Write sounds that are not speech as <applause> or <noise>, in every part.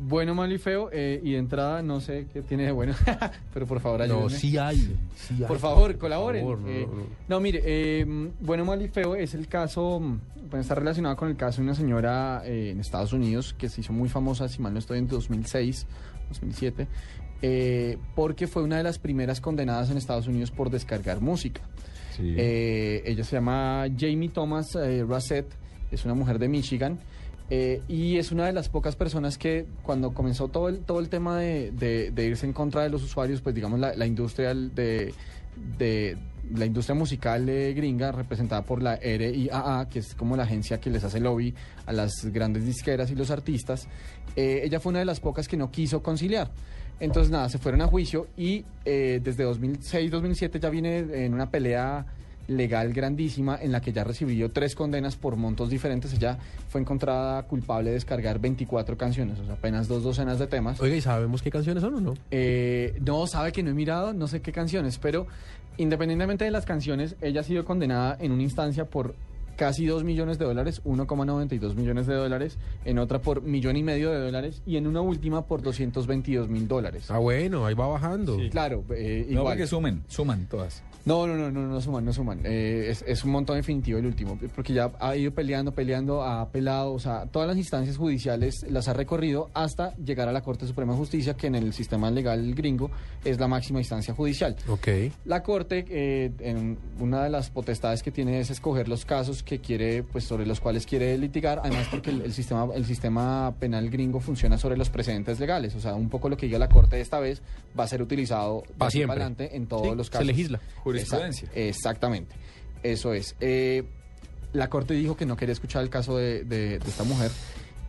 bueno, malo y feo. eh, y de entrada, no sé qué tiene de bueno. <laughs> pero por favor, ayúdenme. No, sí hay. sí hay. Por favor, colaboren. Por favor, no, Eh, no, no. no, mire, eh, bueno, mal y feo es el caso, pues está relacionado con el caso de una señora eh, en Estados Unidos que se hizo muy famosa, si mal no estoy, en 2006, 2007, eh, porque fue una de las primeras condenadas en Estados Unidos por descargar música. Sí. Ella se llama Jamie Thomas Rassett, es una mujer de Michigan. Eh, y es una de las pocas personas que cuando comenzó todo el, todo el tema de, irse en contra de los usuarios, pues digamos la, la industria de, de la industria musical eh, gringa representada por la RIAA, que es como la agencia que les hace lobby a las grandes disqueras y los artistas, eh, ella fue una de las pocas que no quiso conciliar. Entonces, nada, se fueron a juicio y eh, desde 2006-2007 ya viene en una pelea legal grandísima en la que ya recibió tres condenas por montos diferentes. Ella fue encontrada culpable de descargar 24 canciones, o sea, apenas dos docenas de temas. Oiga, ¿y sabemos qué canciones son o no? Eh, no, sabe que no he mirado, no sé qué canciones, pero independientemente de las canciones, ella ha sido condenada en una instancia por casi 2 millones de dólares, 1,92 millones de dólares, en otra por millón y medio de dólares y en una última por 222 mil dólares. Ah, bueno, ahí va bajando. Sí. Claro, eh, no, igual. porque sumen, suman todas. No, no, no, no, no suman, no suman. Eh, es, es un montón definitivo el último, porque ya ha ido peleando, peleando, ha apelado, o sea, todas las instancias judiciales las ha recorrido hasta llegar a la Corte Suprema de Justicia, que en el sistema legal gringo es la máxima instancia judicial. Ok. La Corte, eh, en una de las potestades que tiene es escoger los casos que quiere, pues sobre los cuales quiere litigar, además porque el, el sistema, el sistema penal gringo funciona sobre los precedentes legales, o sea, un poco lo que diga la Corte esta vez va a ser utilizado de Pa' aquí siempre. adelante en todos Sí, los se casos. legisla. Jurisprudencia. Exact- exactamente, eso es. Eh, la Corte dijo que no quería escuchar el caso de, de- de esta mujer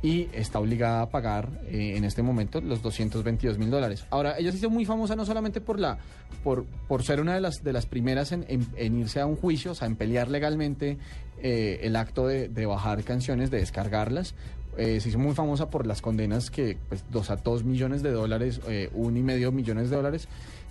y está obligada a pagar eh, en este momento los 222 mil dólares. Ahora, ella se hizo muy famosa no solamente por la por, por ser una de las de las primeras en, irse a un juicio, o sea, en pelear legalmente eh, el acto de, bajar canciones, de descargarlas. Eh, se hizo muy famosa por las condenas que, pues, dos a dos millones de dólares, un y medio millones de dólares.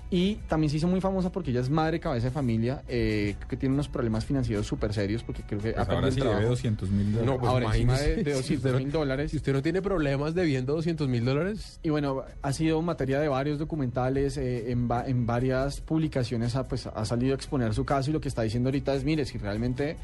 Y también se hizo muy famosa porque ella es madre cabeza de familia, eh, que tiene unos problemas financieros súper serios, porque creo que Pues ahora sí debe trabajo. 200 mil dólares. No, pues Ahora, encima de, de 200 mil dólares. Si usted no tiene problemas debiendo 200 mil dólares, Y bueno, ha sido materia de varios documentales, eh, en, va- en varias publicaciones ha, pues, ha salido a exponer su caso y lo que está diciendo ahorita es, mire, si realmente,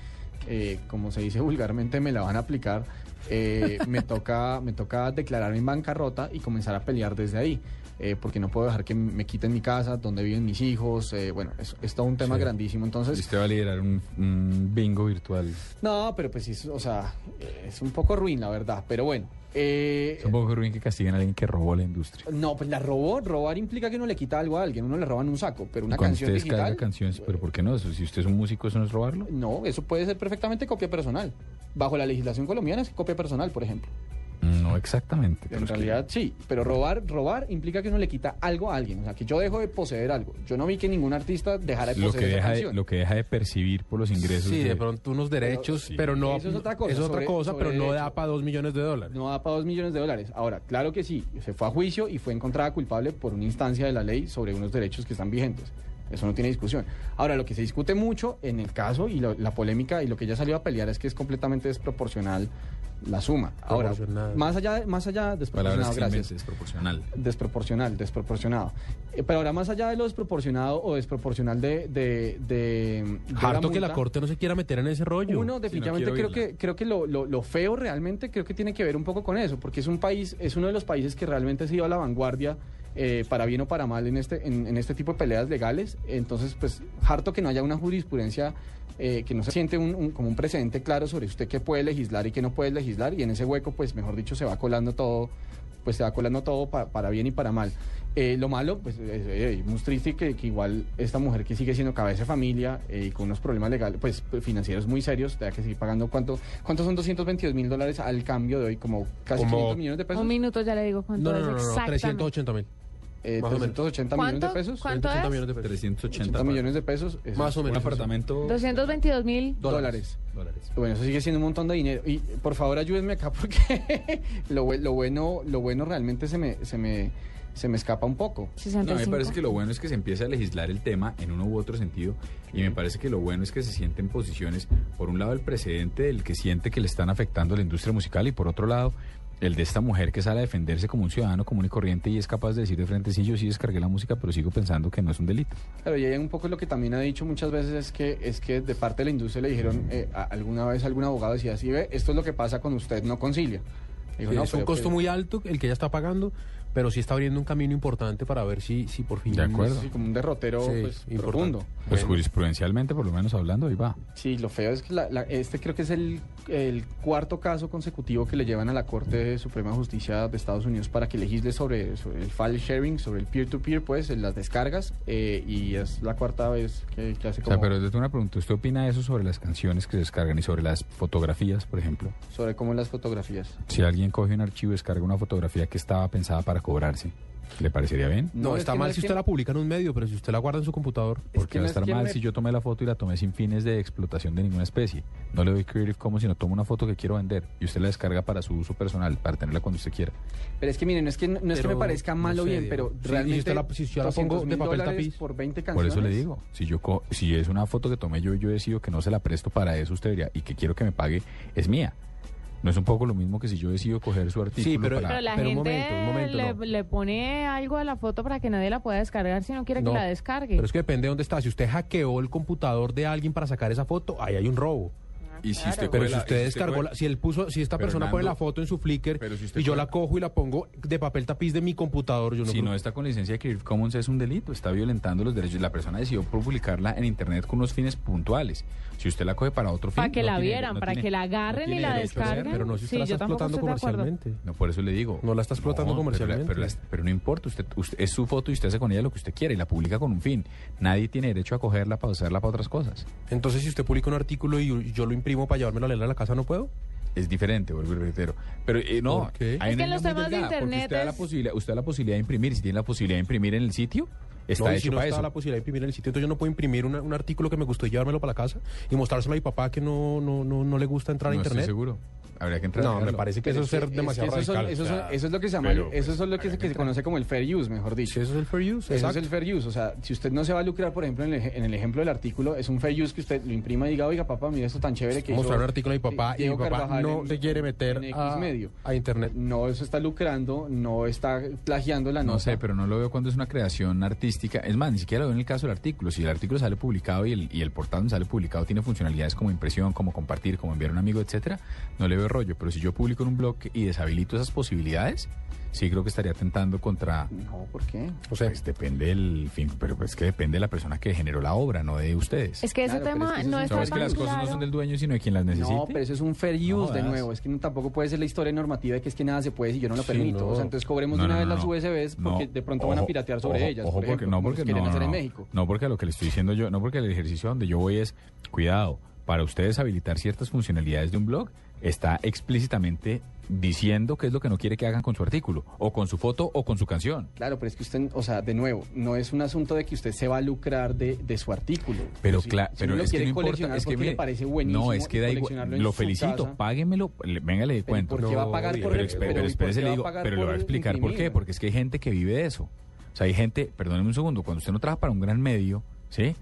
eh, como se dice <laughs> vulgarmente, me la van a aplicar, eh, me, toca, me toca declararme en bancarrota y comenzar a pelear desde ahí. Eh, porque no puedo dejar que me quiten mi casa, donde viven mis hijos, eh, bueno, es, es todo un tema Sí. grandísimo. Entonces, usted va a liderar un, un bingo virtual. no, pero pues sí, es- o sea, eh, es un poco ruin, la verdad, pero bueno. eh, Es un poco ruin que castiguen a alguien que robó la industria. No, pues la robó. Robar implica que uno le quita algo a alguien. Uno le roba en un saco, pero una cuando canción usted digital. canciones, pero ¿por qué no? Eso, si usted es un músico, ¿eso no es robarlo? No, eso puede ser perfectamente copia personal. Bajo la legislación colombiana es copia personal, por ejemplo. No exactamente. En que- realidad sí, pero robar, robar implica que uno le quita algo a alguien. O sea, que yo dejo de poseer algo. Yo no vi que ningún artista dejara de lo poseer que, esa deja de, canción. lo que deja de percibir por los ingresos. sí, de pronto unos derechos, sí. pero no. Eso es otra cosa, es otra sobre- cosa, sobre pero no derecho. da para 2 millones de dólares. No da para dos millones de dólares. Ahora, claro que sí, se fue a juicio y fue encontrada culpable por una instancia de la ley sobre unos derechos que están vigentes. Eso no tiene discusión. Ahora, lo que se discute mucho en el caso y lo- la polémica y lo que ella salió a pelear es que es completamente desproporcional la suma. Ahora, más allá, de- más allá, desproporcionado, que gracias. inventes, proporcional. Desproporcional, desproporcionado. Eh, pero ahora, más allá de lo desproporcionado o desproporcional de. de, de, de Harto que la corte no se quiera meter en ese rollo. uno, definitivamente creo que creo que lo, lo- lo feo realmente creo que tiene que ver un poco con eso, porque es un país, es uno de los países que realmente ha sido a la vanguardia, eh, para bien o para mal, en este, en, en este tipo de peleas legales. Entonces, pues, harto que no haya una jurisprudencia eh, que no se siente un, un- como un precedente claro sobre usted qué puede legislar y qué no puede legislar, y en ese hueco, pues, mejor dicho, se va colando todo, pues se va colando todo pa- para bien y para mal. Eh, lo malo, pues, es, eh, muy triste que, que igual esta mujer que sigue siendo cabeza de familia eh, y con unos problemas legales, pues financieros muy serios, tenga que seguir pagando cuánto, ¿cuántos son 222 mil dólares al cambio de hoy? Como casi Como- 500 millones de pesos. Un minuto ya le digo cuánto No, no, es no, no, no, exactamente. 380 mil. Eh, más o menos. 380 millones de pesos. ¿Cuánto 380 es? millones de pesos. 380 80 millones de pesos. eso Más es o Un menos. apartamento. 222 mil. dólares. dólares. Bueno, eso sigue siendo un montón de dinero. Y por favor ayúdenme acá <laughs> porque lo, bue- lo bueno, lo bueno realmente se me, se me, se me escapa un poco. No, 65. me parece que lo bueno es que se empiece a legislar el tema en uno u otro sentido y me parece que lo bueno es que se sienten posiciones, por un lado el precedente del que siente que le están afectando a la industria musical y por otro lado el de esta mujer que sale a defenderse como un ciudadano común y corriente y es capaz de decir de frente, sí, yo sí descargué la música, pero sigo pensando que no es un delito. Claro, y hay un poco lo que también ha dicho muchas veces es que es que de parte de la industria le dijeron eh, a- alguna vez algún abogado decía así ve esto es lo que pasa cuando usted no concilia. Dijo, Sí, "No, es un costo pues, muy alto el que ella está pagando, pero sí está abriendo un camino importante para ver si, si por fin... De acuerdo. sí, como un derrotero Sí, pues, importante. profundo. Pues Bueno. jurisprudencialmente, por lo menos hablando, ahí va. Sí, lo feo es que la- la- este creo que es el, el cuarto caso consecutivo que le llevan a la Corte Suprema de Justicia de Estados Unidos para que legisle sobre, sobre el file sharing, sobre el peer-to-peer, pues, en las descargas, eh, y es la cuarta vez que, que hace O como sea, pero yo tengo una pregunta. ¿Usted opina eso sobre las canciones que se descargan y sobre las fotografías, por ejemplo? sobre cómo las fotografías. Si alguien coge un archivo y descarga una fotografía que estaba pensada para cobrarse, ¿le parecería bien? No, es está que mal si que- usted la publica en un medio, pero si usted la guarda en su computador... Porque que va a es estar mal me- si yo tomé la foto y la tomé sin fines de explotación de ninguna especie. No le doy Creative Commons, sino tomo una foto que quiero vender y usted la descarga para su uso personal, para tenerla cuando usted quiera. Pero es que miren, no es que, no es que me parezca mal o sé, bien, pero Sí, y si realmente usted la- si yo la pongo 200.000 de papel tapiz. por 20 Por canciones. eso le digo, si yo co- si es una foto que tomé yo y yo decido que no se la presto para eso usted diría, y que quiero que me pague, es mía. No es un poco lo mismo que si yo decido coger su artículo pero- para... Pero la Pero un gente momento, un momento, le, no. le pone algo a la foto para que nadie la pueda descargar si no quiere No, que la descargue. Pero es que depende de dónde está. Si usted hackeó el computador de alguien para sacar esa foto, ahí hay un robo. Y si usted Pero si la- usted descargó, la- si él puso, si esta persona pone la foto en su Flickr pero si usted y yo la cojo y la pongo de papel tapiz de mi computador, yo no si creo- no está con licencia de Creative Commons es un delito, está violentando los derechos. La persona decidió publicarla en internet con unos fines puntuales. Si usted la coge para otro fin, para que no la tiene- vieran, no para tiene- que la no agarren y la descarguen. Pero no si usted Sí, la está explotando comercialmente. No, por eso le digo. No la está explotando comercialmente. Pero, no importa, usted, usted- es su foto y usted hace con ella lo que usted quiere y la publica con un fin. Nadie tiene derecho a cogerla para usarla para otras cosas. Entonces, si usted publica un artículo y yo lo imprimo para llevármelo a leer a la casa, ¿no puedo? Es diferente, vuelvo y reitero. Pero eh, no, ¿Por qué? hay Es que en los temas de delgada, internet usted da la es- posibilidad, usted da la posibilidad de imprimir, si tiene la posibilidad de imprimir en el sitio, está no, hecho si no para está eso. la posibilidad de imprimir en el sitio, entonces yo no puedo imprimir una- un artículo que me gustó y llevármelo para la casa y mostrárselo a mi papá que no, no, no, no le gusta entrar a internet. estoy seguro. Habría que entrar No, me parece que Pero eso es ser demasiado que eso, son- radical. eso o son- sea, eso es lo que se llama, pero, eso pues, es lo que, se, que se conoce como el fair use, mejor dicho. sí, eso es el fair use. Eso exacto. es el fair use. O sea, si usted no se va a lucrar, por ejemplo, en el, en el ejemplo del artículo, es un fair use que usted lo imprima y diga, oiga, papá, mira esto tan chévere que Mostrar un artículo a mi papá y mi papá Carvajal no en- se quiere meter en X a, medio. a internet. No se está lucrando, no está plagiando la No nota. sé, pero no lo veo cuando es una creación artística. Es más, ni siquiera lo veo en el caso del artículo. Si el artículo sale publicado y el, y el portal donde sale publicado tiene funcionalidades como impresión, como compartir, como enviar a un amigo, etcétera, no le veo rollo. Pero si yo publico en un blog y deshabilito esas posibilidades, sí creo que estaría atentando contra... No, ¿por qué? O sea, Pues depende del fin, pero pues que depende de la persona que generó la obra, no de ustedes. Es que ese Claro, tema es que no es ¿Sabes que las cosas no claro. son del dueño, sino de quien las necesite? No, pero eso es un fair use No de nuevo. Es que no- tampoco puede ser la historia normativa de que es que nada se puede si yo no lo Sí, permito. no. O sea, entonces cobremos No, de una no, vez no, las no. USBs porque No, de pronto van a ojo, piratear sobre ojo, ellas. ojo, por porque, ejemplo, no, como porque quieren no, hacer no, en no. México. No, porque lo que le estoy diciendo yo, no porque el ejercicio donde yo voy es, cuidado, para ustedes habilitar ciertas funcionalidades de un blog, está explícitamente diciendo qué es lo que no quiere que hagan con su artículo, o con su foto, o con su canción. Claro, pero es que usted, o sea, de nuevo, no es un asunto de que usted se va a lucrar de, de su artículo. Pero si- claro, si pero es que no importa, es que porque mire, le parece buenísimo. no, es que da igual, lo felicito, casa. páguemelo, le- venga le cuento. ¿por qué va a pagar por pero, Pero- pero pero ¿y por espérese, le va a digo, pero le voy a explicar por qué, porque es que hay gente que vive de eso. O sea, hay gente, perdóneme un segundo, cuando usted no trabaja para un gran medio, ¿sí?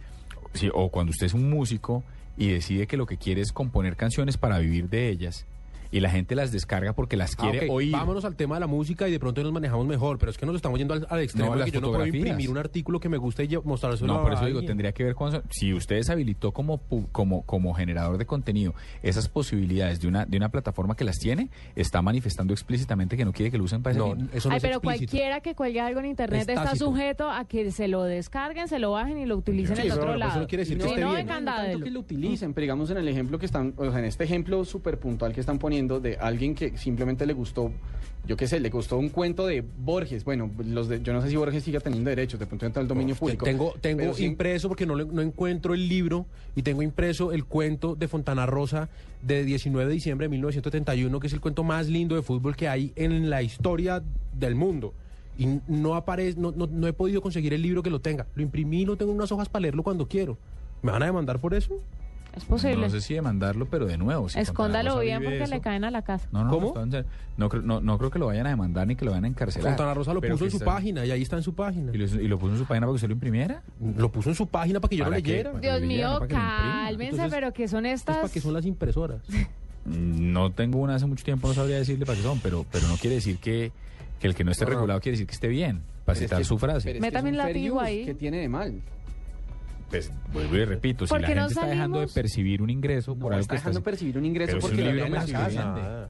Sí, o cuando usted es un músico y decide que lo que quiere es componer canciones para vivir de ellas y la gente las descarga porque las Ah, quiere oír. Vámonos al tema de la música y de pronto nos manejamos mejor, pero es que nos estamos yendo al, al extremo No, de las que yo no puedo imprimir un artículo que me guste y mostrárselo No, a por eso digo, tendría que ver con si usted deshabilitó como pu- como como generador de contenido esas posibilidades de una de una plataforma que las tiene, está manifestando explícitamente que no quiere que lo usen para No, eso no Ay, es pero explícito. cualquiera que cuelgue algo en internet Es está sujeto a que se lo descarguen, se lo bajen y lo utilicen Sí, en pero otro eso lado. no quiere decir Si que esté no, bien. de No, no tanto candadelo. que lo utilicen, pero digamos en el ejemplo que están, o sea, en este ejemplo súper puntual que están poniendo de alguien que simplemente le gustó, yo qué sé, le gustó un cuento de Borges. Bueno, los de, yo no sé si Borges siga teniendo derechos, de pronto entra al dominio Te- público. Tengo, tengo impreso, porque no, no encuentro el libro, y tengo impreso el cuento de Fontana Rosa de 19 de diciembre de 1971, que es el cuento más lindo de fútbol que hay en la historia del mundo. Y no, aparece, no, no, no he podido conseguir el libro que lo tenga. Lo imprimí y lo tengo en unas hojas para leerlo cuando quiero. ¿Me van a demandar por eso? Es posible. No sé si demandarlo, pero de nuevo. Si Escóndalo bien porque le caen a la casa. No, no, ¿Cómo? No, no, no, creo que lo vayan a demandar ni que lo vayan a encarcelar. Fontana Rosa lo puso en su página y ahí está en su página. ¿Y lo, puso en su página para que usted lo imprimiera? Lo puso en su página para que yo lo leyera. Dios mío, cálmense, Entonces, pero que son estas. Es para que son las impresoras. Mm, no tengo una hace mucho tiempo, no sabría decirle para qué son, pero, pero no quiere decir que, que el que no esté regulado quiere decir que esté bien, para citar que, su frase. Meta también la ahí. que tiene de mal? pues vuelvo y repito, si la gente no está dejando de percibir un ingreso por no, algo está que dejando está... percibir un ingreso porque, la casa.